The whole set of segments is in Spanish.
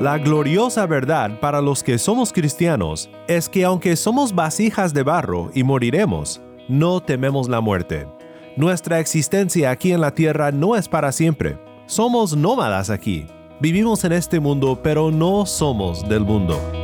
La gloriosa verdad para los que somos cristianos es que aunque somos vasijas de barro y moriremos, no tememos la muerte. Nuestra existencia aquí en la tierra no es para siempre. Somos nómadas aquí. Vivimos en este mundo, pero no somos del mundo.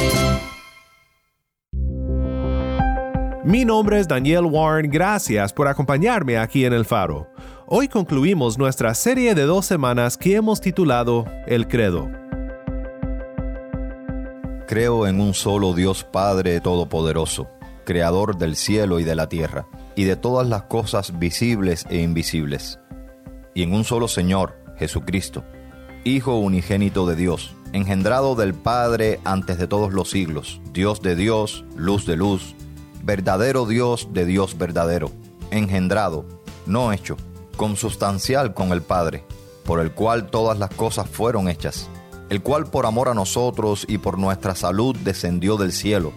Mi nombre es Daniel Warren, gracias por acompañarme aquí en El Faro. Hoy concluimos nuestra serie de dos semanas que hemos titulado El Credo. Creo en un solo Dios Padre Todopoderoso, Creador del cielo y de la tierra, y de todas las cosas visibles e invisibles, y en un solo Señor, Jesucristo, Hijo unigénito de Dios, engendrado del Padre antes de todos los siglos, Dios de Dios, luz de luz, verdadero Dios de Dios verdadero, engendrado, no hecho, consubstancial con el Padre, por el cual todas las cosas fueron hechas, el cual por amor a nosotros y por nuestra salud descendió del cielo,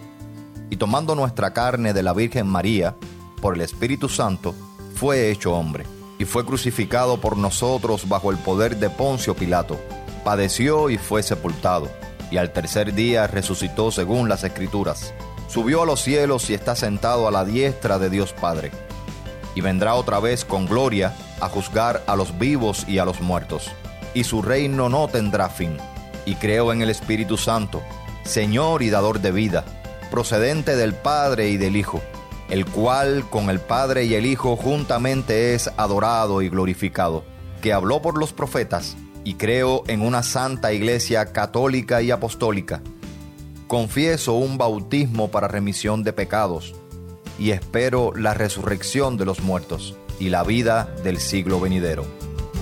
y tomando nuestra carne de la Virgen María, por el Espíritu Santo, fue hecho hombre, y fue crucificado por nosotros bajo el poder de Poncio Pilato, padeció y fue sepultado, y al tercer día resucitó según las Escrituras subió a los cielos y está sentado a la diestra de Dios Padre. Y vendrá otra vez con gloria a juzgar a los vivos y a los muertos. Y su reino no tendrá fin. Y creo en el Espíritu Santo, Señor y dador de vida, procedente del Padre y del Hijo, el cual con el Padre y el Hijo juntamente es adorado y glorificado, que habló por los profetas, y creo en una santa iglesia católica y apostólica confieso un bautismo para remisión de pecados y espero la resurrección de los muertos y la vida del siglo venidero.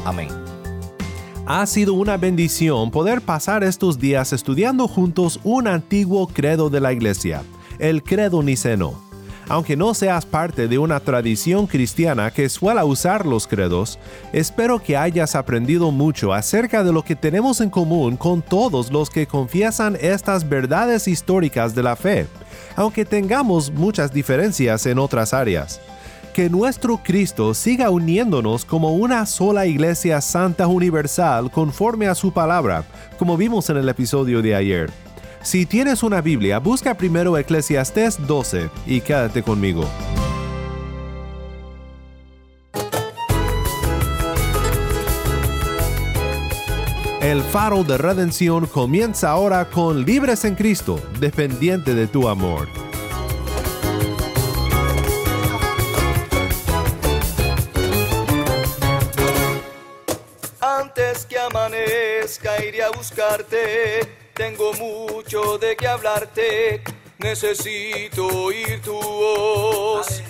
Amén. Ha sido una bendición poder pasar estos días estudiando juntos un antiguo credo de la iglesia, el credo niceno. Aunque no seas parte de una tradición cristiana que suele usar los credos, espero que hayas aprendido mucho acerca de lo que tenemos en común con todos los que confiesan estas verdades históricas de la fe, aunque tengamos muchas diferencias en otras áreas. Que nuestro Cristo siga uniéndonos como una sola iglesia santa universal conforme a su palabra, como vimos en el episodio de ayer. Si tienes una Biblia, busca primero Eclesiastés 12 y quédate conmigo. El faro de redención comienza ahora con Libres en Cristo, dependiente de tu amor. Antes que amanezca iré a buscarte tengo mucho de qué hablarte, necesito oír tu voz.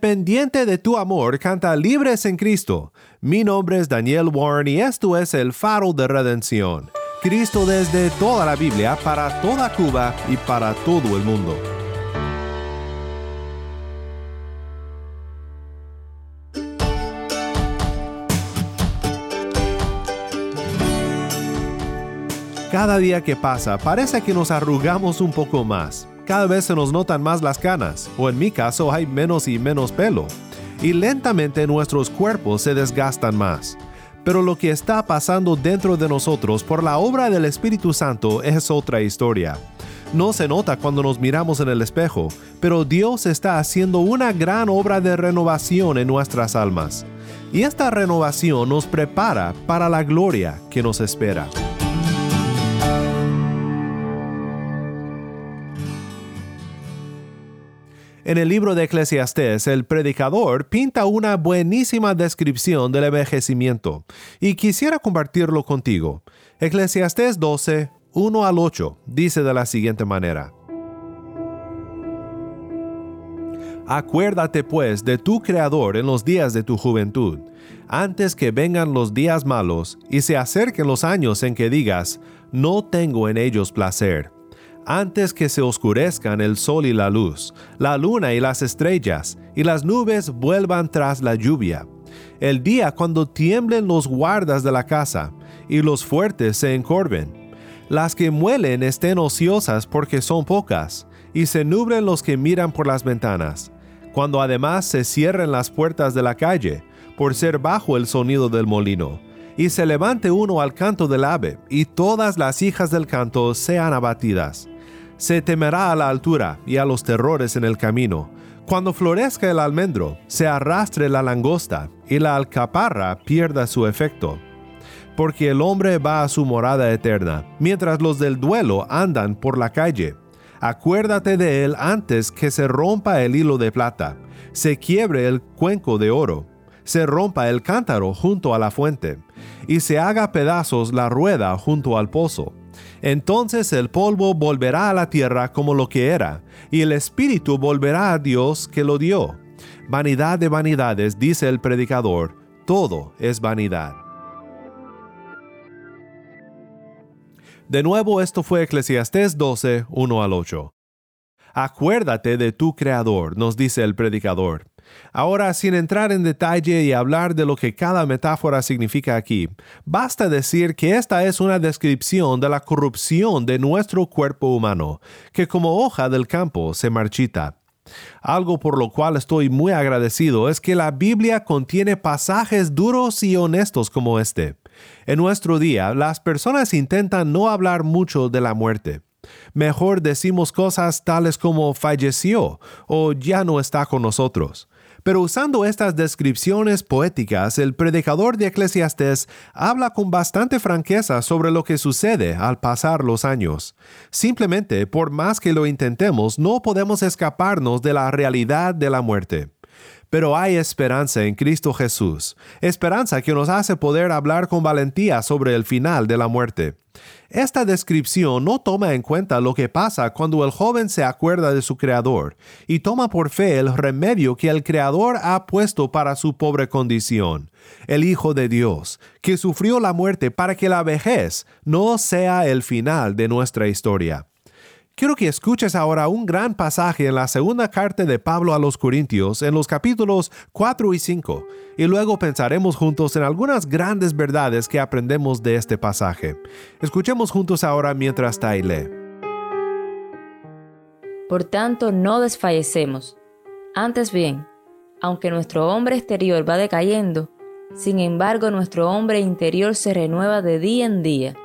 Dependiente de tu amor, canta Libres en Cristo. Mi nombre es Daniel Warren y esto es el faro de redención. Cristo desde toda la Biblia, para toda Cuba y para todo el mundo. Cada día que pasa parece que nos arrugamos un poco más. Cada vez se nos notan más las canas, o en mi caso hay menos y menos pelo. Y lentamente nuestros cuerpos se desgastan más. Pero lo que está pasando dentro de nosotros por la obra del Espíritu Santo es otra historia. No se nota cuando nos miramos en el espejo, pero Dios está haciendo una gran obra de renovación en nuestras almas. Y esta renovación nos prepara para la gloria que nos espera. En el libro de Eclesiastés, el predicador pinta una buenísima descripción del envejecimiento y quisiera compartirlo contigo. Eclesiastés 12, 1 al 8 dice de la siguiente manera. Acuérdate pues de tu Creador en los días de tu juventud, antes que vengan los días malos y se acerquen los años en que digas, no tengo en ellos placer antes que se oscurezcan el sol y la luz, la luna y las estrellas, y las nubes vuelvan tras la lluvia. El día cuando tiemblen los guardas de la casa, y los fuertes se encorven. Las que muelen estén ociosas porque son pocas, y se nublen los que miran por las ventanas. Cuando además se cierren las puertas de la calle, por ser bajo el sonido del molino, y se levante uno al canto del ave, y todas las hijas del canto sean abatidas se temerá a la altura y a los terrores en el camino. Cuando florezca el almendro, se arrastre la langosta y la alcaparra pierda su efecto. Porque el hombre va a su morada eterna, mientras los del duelo andan por la calle. Acuérdate de él antes que se rompa el hilo de plata, se quiebre el cuenco de oro, se rompa el cántaro junto a la fuente, y se haga pedazos la rueda junto al pozo entonces el polvo volverá a la tierra como lo que era, y el espíritu volverá a Dios que lo dio. Vanidad de vanidades, dice el predicador, todo es vanidad. De nuevo esto fue Eclesiastés 12, 1 al 8. Acuérdate de tu Creador, nos dice el predicador, Ahora, sin entrar en detalle y hablar de lo que cada metáfora significa aquí, basta decir que esta es una descripción de la corrupción de nuestro cuerpo humano, que como hoja del campo se marchita. Algo por lo cual estoy muy agradecido es que la Biblia contiene pasajes duros y honestos como este. En nuestro día, las personas intentan no hablar mucho de la muerte. Mejor decimos cosas tales como falleció o ya no está con nosotros. Pero usando estas descripciones poéticas, el predicador de Eclesiastés habla con bastante franqueza sobre lo que sucede al pasar los años. Simplemente, por más que lo intentemos, no podemos escaparnos de la realidad de la muerte. Pero hay esperanza en Cristo Jesús, esperanza que nos hace poder hablar con valentía sobre el final de la muerte. Esta descripción no toma en cuenta lo que pasa cuando el joven se acuerda de su Creador y toma por fe el remedio que el Creador ha puesto para su pobre condición, el Hijo de Dios, que sufrió la muerte para que la vejez no sea el final de nuestra historia. Quiero que escuches ahora un gran pasaje en la segunda carta de Pablo a los Corintios en los capítulos 4 y 5, y luego pensaremos juntos en algunas grandes verdades que aprendemos de este pasaje. Escuchemos juntos ahora mientras Tai lee. Por tanto, no desfallecemos. Antes bien, aunque nuestro hombre exterior va decayendo, sin embargo nuestro hombre interior se renueva de día en día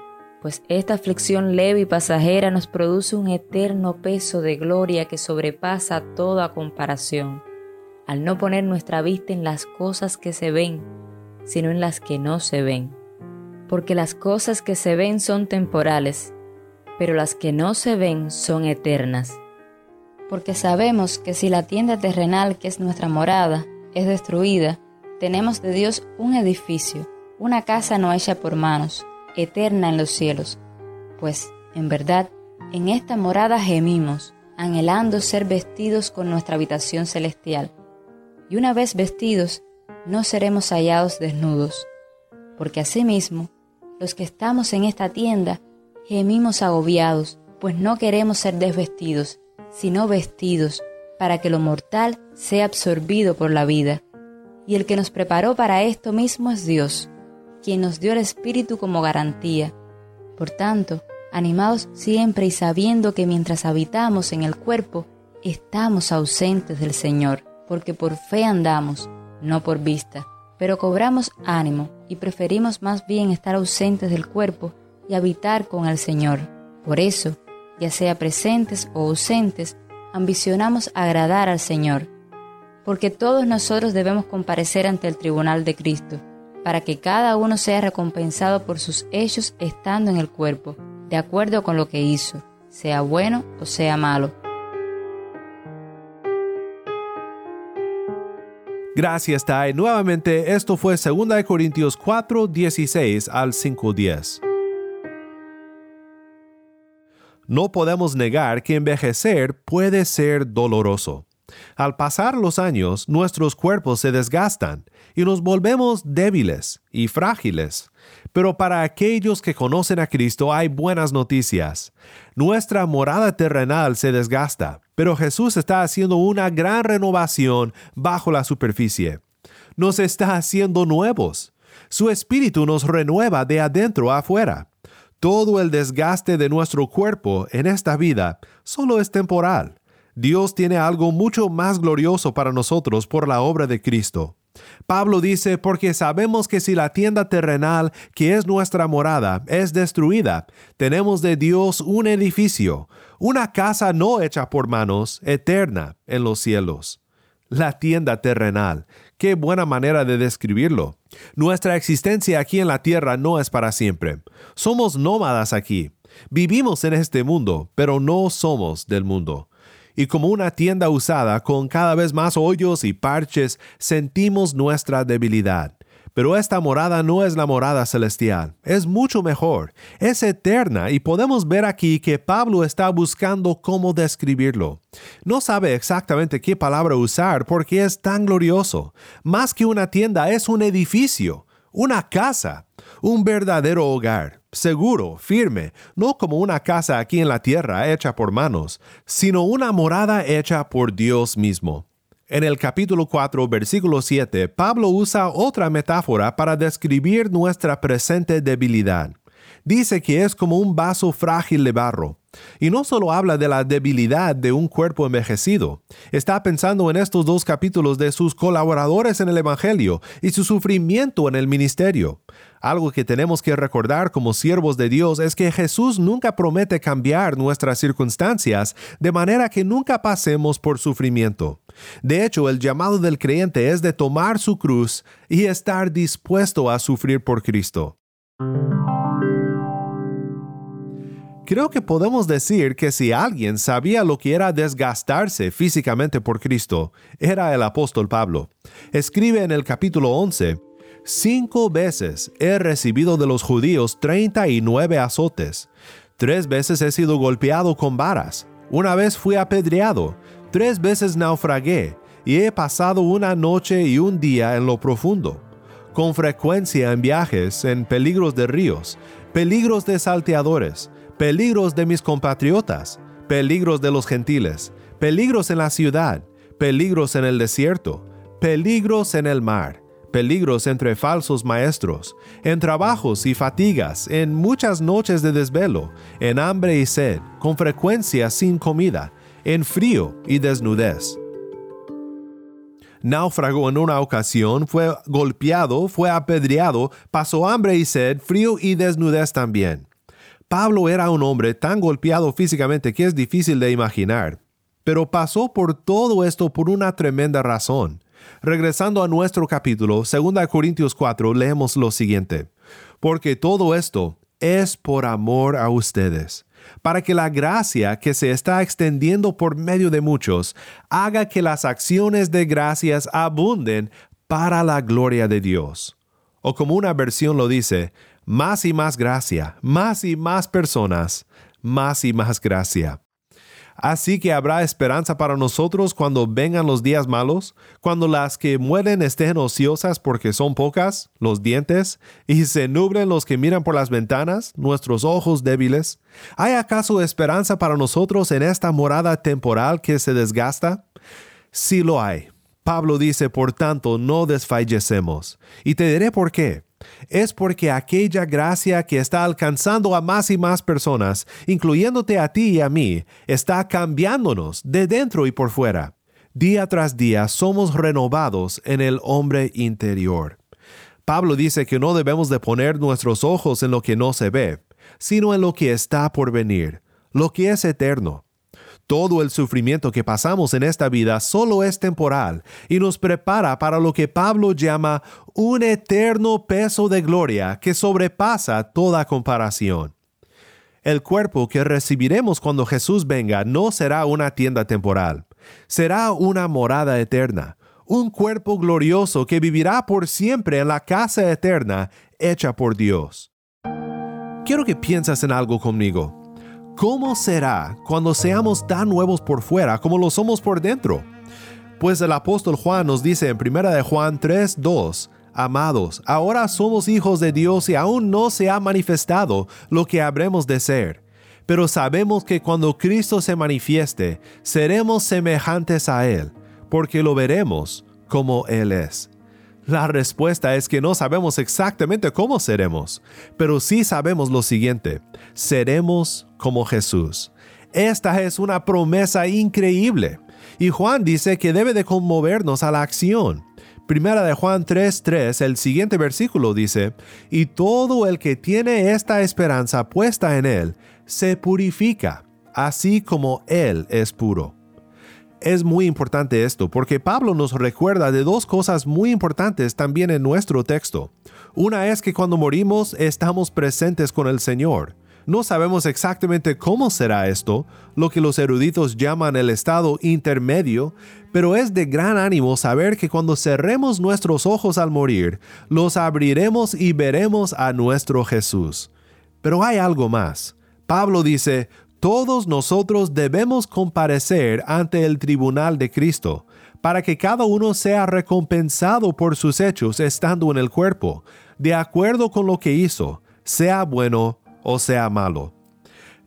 pues esta aflicción leve y pasajera nos produce un eterno peso de gloria que sobrepasa toda comparación, al no poner nuestra vista en las cosas que se ven, sino en las que no se ven. Porque las cosas que se ven son temporales, pero las que no se ven son eternas. Porque sabemos que si la tienda terrenal que es nuestra morada es destruida, tenemos de Dios un edificio, una casa no hecha por manos eterna en los cielos. Pues, en verdad, en esta morada gemimos, anhelando ser vestidos con nuestra habitación celestial, y una vez vestidos, no seremos hallados desnudos. Porque asimismo, los que estamos en esta tienda, gemimos agobiados, pues no queremos ser desvestidos, sino vestidos, para que lo mortal sea absorbido por la vida. Y el que nos preparó para esto mismo es Dios, quien nos dio el Espíritu como garantía. Por tanto, animados siempre y sabiendo que mientras habitamos en el cuerpo, estamos ausentes del Señor, porque por fe andamos, no por vista. Pero cobramos ánimo y preferimos más bien estar ausentes del cuerpo y habitar con el Señor. Por eso, ya sea presentes o ausentes, ambicionamos agradar al Señor, porque todos nosotros debemos comparecer ante el tribunal de Cristo, para que cada uno sea recompensado por sus hechos estando en el cuerpo, de acuerdo con lo que hizo, sea bueno o sea malo. Gracias, Tai. Nuevamente, esto fue 2 Corintios 4, 16 al 5, 10. No podemos negar que envejecer puede ser doloroso. Al pasar los años, nuestros cuerpos se desgastan y nos volvemos débiles y frágiles. Pero para aquellos que conocen a Cristo hay buenas noticias. Nuestra morada terrenal se desgasta, pero Jesús está haciendo una gran renovación bajo la superficie. Nos está haciendo nuevos. Su espíritu nos renueva de adentro a afuera. Todo el desgaste de nuestro cuerpo en esta vida solo es temporal. Dios tiene algo mucho más glorioso para nosotros por la obra de Cristo. Pablo dice, porque sabemos que si la tienda terrenal, que es nuestra morada, es destruida, tenemos de Dios un edificio, una casa no hecha por manos, eterna en los cielos. La tienda terrenal. Qué buena manera de describirlo. Nuestra existencia aquí en la tierra no es para siempre. Somos nómadas aquí. Vivimos en este mundo, pero no somos del mundo y como una tienda usada con cada vez más hoyos y parches, sentimos nuestra debilidad. Pero esta morada no es la morada celestial, es mucho mejor, es eterna y podemos ver aquí que Pablo está buscando cómo describirlo. No sabe exactamente qué palabra usar porque es tan glorioso. Más que una tienda es un edificio, una casa, un verdadero hogar seguro, firme, no como una casa aquí en la tierra hecha por manos, sino una morada hecha por Dios mismo. En el capítulo 4, versículo 7, Pablo usa otra metáfora para describir nuestra presente debilidad. Dice que es como un vaso frágil de barro. Y no solo habla de la debilidad de un cuerpo envejecido, está pensando en estos dos capítulos de sus colaboradores en el Evangelio y su sufrimiento en el ministerio. Algo que tenemos que recordar como siervos de Dios es que Jesús nunca promete cambiar nuestras circunstancias de manera que nunca pasemos por sufrimiento. De hecho, el llamado del creyente es de tomar su cruz y estar dispuesto a sufrir por Cristo. Creo que podemos decir que si alguien sabía lo que era desgastarse físicamente por Cristo, era el apóstol Pablo. Escribe en el capítulo 11, Cinco veces he recibido de los judíos treinta y nueve azotes. Tres veces he sido golpeado con varas. Una vez fui apedreado. Tres veces naufragué. Y he pasado una noche y un día en lo profundo. Con frecuencia en viajes, en peligros de ríos, peligros de salteadores, peligros de mis compatriotas, peligros de los gentiles, peligros en la ciudad, peligros en el desierto, peligros en el mar peligros entre falsos maestros, en trabajos y fatigas, en muchas noches de desvelo, en hambre y sed, con frecuencia sin comida, en frío y desnudez. Náufrago en una ocasión, fue golpeado, fue apedreado, pasó hambre y sed, frío y desnudez también. Pablo era un hombre tan golpeado físicamente que es difícil de imaginar, pero pasó por todo esto por una tremenda razón. Regresando a nuestro capítulo, 2 Corintios 4, leemos lo siguiente. Porque todo esto es por amor a ustedes, para que la gracia que se está extendiendo por medio de muchos haga que las acciones de gracias abunden para la gloria de Dios. O como una versión lo dice, más y más gracia, más y más personas, más y más gracia. Así que habrá esperanza para nosotros cuando vengan los días malos, cuando las que mueren estén ociosas porque son pocas, los dientes, y se nublen los que miran por las ventanas, nuestros ojos débiles. ¿Hay acaso esperanza para nosotros en esta morada temporal que se desgasta? Sí lo hay. Pablo dice, por tanto, no desfallecemos. Y te diré por qué es porque aquella gracia que está alcanzando a más y más personas, incluyéndote a ti y a mí, está cambiándonos de dentro y por fuera. Día tras día somos renovados en el hombre interior. Pablo dice que no debemos de poner nuestros ojos en lo que no se ve, sino en lo que está por venir, lo que es eterno. Todo el sufrimiento que pasamos en esta vida solo es temporal y nos prepara para lo que Pablo llama un eterno peso de gloria que sobrepasa toda comparación. El cuerpo que recibiremos cuando Jesús venga no será una tienda temporal, será una morada eterna, un cuerpo glorioso que vivirá por siempre en la casa eterna hecha por Dios. Quiero que pienses en algo conmigo. ¿Cómo será cuando seamos tan nuevos por fuera como lo somos por dentro? Pues el apóstol Juan nos dice en 1 de Juan 3, 2, Amados, ahora somos hijos de Dios y aún no se ha manifestado lo que habremos de ser. Pero sabemos que cuando Cristo se manifieste, seremos semejantes a Él, porque lo veremos como Él es. La respuesta es que no sabemos exactamente cómo seremos, pero sí sabemos lo siguiente, seremos como Jesús. Esta es una promesa increíble, y Juan dice que debe de conmovernos a la acción. Primera de Juan 3:3, el siguiente versículo dice, y todo el que tiene esta esperanza puesta en él, se purifica, así como él es puro. Es muy importante esto porque Pablo nos recuerda de dos cosas muy importantes también en nuestro texto. Una es que cuando morimos estamos presentes con el Señor. No sabemos exactamente cómo será esto, lo que los eruditos llaman el estado intermedio, pero es de gran ánimo saber que cuando cerremos nuestros ojos al morir, los abriremos y veremos a nuestro Jesús. Pero hay algo más. Pablo dice, todos nosotros debemos comparecer ante el tribunal de Cristo, para que cada uno sea recompensado por sus hechos estando en el cuerpo, de acuerdo con lo que hizo, sea bueno o sea malo.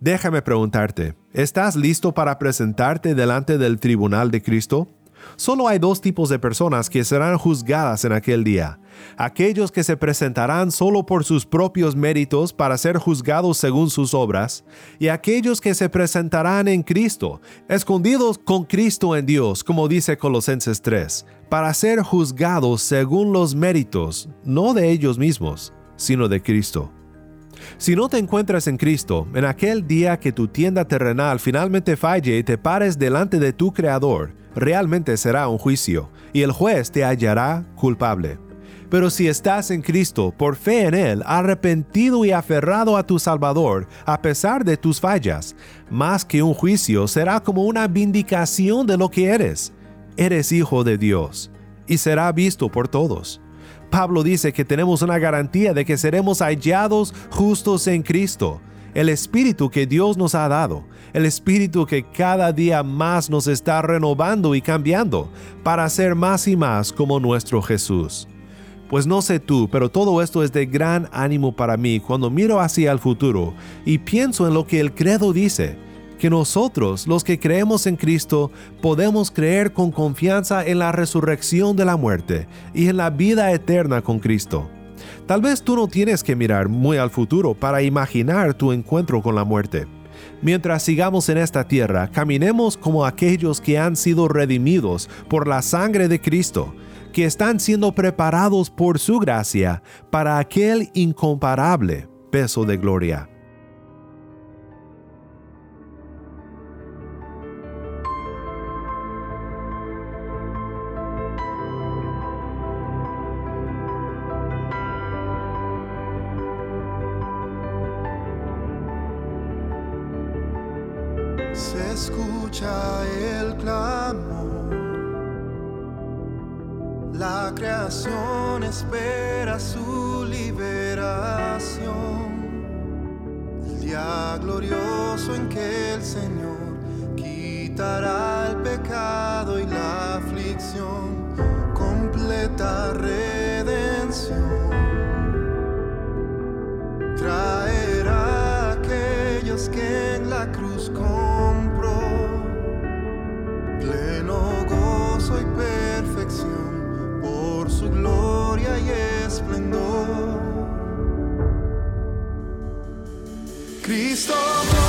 Déjame preguntarte, ¿estás listo para presentarte delante del tribunal de Cristo? Solo hay dos tipos de personas que serán juzgadas en aquel día. Aquellos que se presentarán solo por sus propios méritos para ser juzgados según sus obras, y aquellos que se presentarán en Cristo, escondidos con Cristo en Dios, como dice Colosenses 3, para ser juzgados según los méritos, no de ellos mismos, sino de Cristo. Si no te encuentras en Cristo, en aquel día que tu tienda terrenal finalmente falle y te pares delante de tu Creador, realmente será un juicio, y el juez te hallará culpable. Pero si estás en Cristo, por fe en Él, arrepentido y aferrado a tu Salvador, a pesar de tus fallas, más que un juicio será como una vindicación de lo que eres. Eres hijo de Dios, y será visto por todos. Pablo dice que tenemos una garantía de que seremos hallados justos en Cristo, el Espíritu que Dios nos ha dado, el Espíritu que cada día más nos está renovando y cambiando para ser más y más como nuestro Jesús. Pues no sé tú, pero todo esto es de gran ánimo para mí cuando miro hacia el futuro y pienso en lo que el credo dice, que nosotros, los que creemos en Cristo, podemos creer con confianza en la resurrección de la muerte y en la vida eterna con Cristo. Tal vez tú no tienes que mirar muy al futuro para imaginar tu encuentro con la muerte. Mientras sigamos en esta tierra, caminemos como aquellos que han sido redimidos por la sangre de Cristo, que están siendo preparados por su gracia para aquel incomparable peso de gloria. Su liberación. El día glorioso en que el Señor quitará el pecado y la aflicción, completa redención. Cristo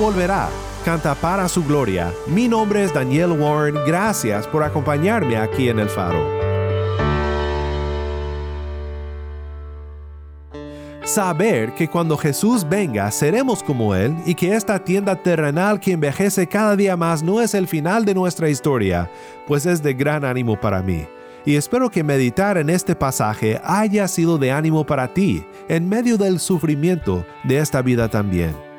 volverá. Canta para su gloria. Mi nombre es Daniel Warren. Gracias por acompañarme aquí en el faro. Saber que cuando Jesús venga seremos como Él y que esta tienda terrenal que envejece cada día más no es el final de nuestra historia, pues es de gran ánimo para mí. Y espero que meditar en este pasaje haya sido de ánimo para ti en medio del sufrimiento de esta vida también.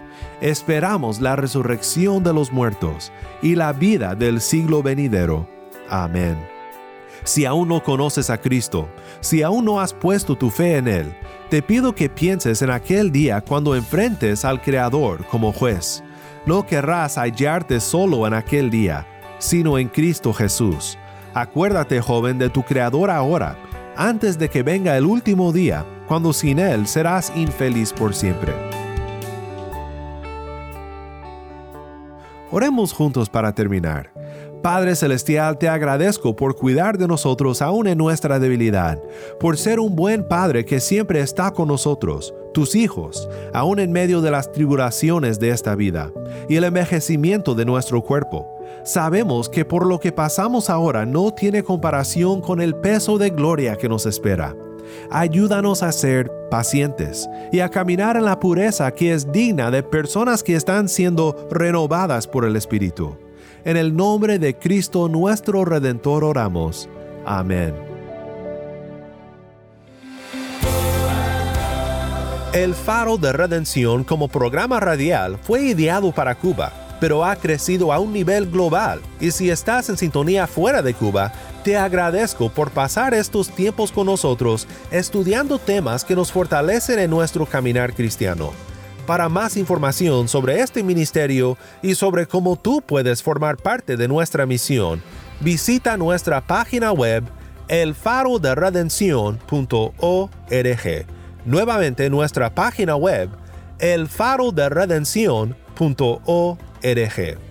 Esperamos la resurrección de los muertos y la vida del siglo venidero. Amén. Si aún no conoces a Cristo, si aún no has puesto tu fe en Él, te pido que pienses en aquel día cuando enfrentes al Creador como juez. No querrás hallarte solo en aquel día, sino en Cristo Jesús. Acuérdate, joven, de tu Creador ahora, antes de que venga el último día, cuando sin Él serás infeliz por siempre. Oremos juntos para terminar. Padre Celestial, te agradezco por cuidar de nosotros aún en nuestra debilidad, por ser un buen Padre que siempre está con nosotros, tus hijos, aún en medio de las tribulaciones de esta vida y el envejecimiento de nuestro cuerpo. Sabemos que por lo que pasamos ahora no tiene comparación con el peso de gloria que nos espera. Ayúdanos a ser pacientes y a caminar en la pureza que es digna de personas que están siendo renovadas por el Espíritu. En el nombre de Cristo nuestro Redentor oramos. Amén. El Faro de Redención como programa radial fue ideado para Cuba, pero ha crecido a un nivel global y si estás en sintonía fuera de Cuba, te agradezco por pasar estos tiempos con nosotros estudiando temas que nos fortalecen en nuestro caminar cristiano. Para más información sobre este ministerio y sobre cómo tú puedes formar parte de nuestra misión, visita nuestra página web elfaroderedencion.org. Nuevamente nuestra página web elfaroderedencion.org.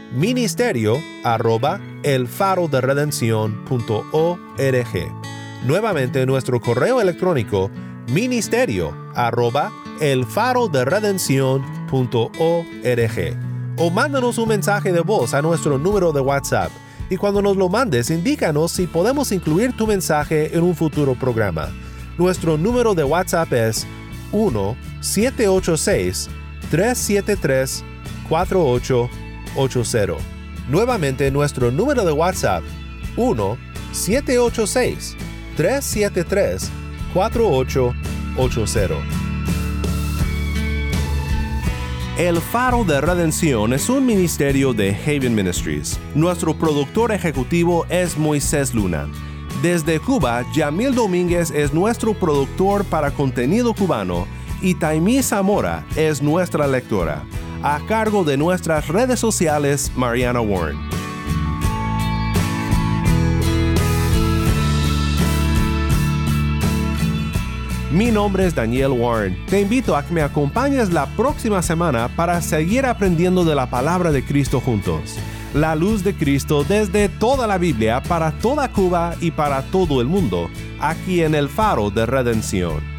ministerio arroba el faro de Nuevamente nuestro correo electrónico ministerio arroba el faro de o mándanos un mensaje de voz a nuestro número de WhatsApp. Y cuando nos lo mandes indícanos si podemos incluir tu mensaje en un futuro programa. Nuestro número de WhatsApp es 1 786 373 4880. Nuevamente nuestro número de WhatsApp 1 786 373 4880. El Faro de Redención es un ministerio de Haven Ministries. Nuestro productor ejecutivo es Moisés Luna. Desde Cuba, Yamil Domínguez es nuestro productor para contenido cubano y Taimí Zamora es nuestra lectora, a cargo de nuestras redes sociales Mariana Warren. Mi nombre es Daniel Warren. Te invito a que me acompañes la próxima semana para seguir aprendiendo de la palabra de Cristo juntos. La luz de Cristo desde toda la Biblia para toda Cuba y para todo el mundo, aquí en el faro de redención.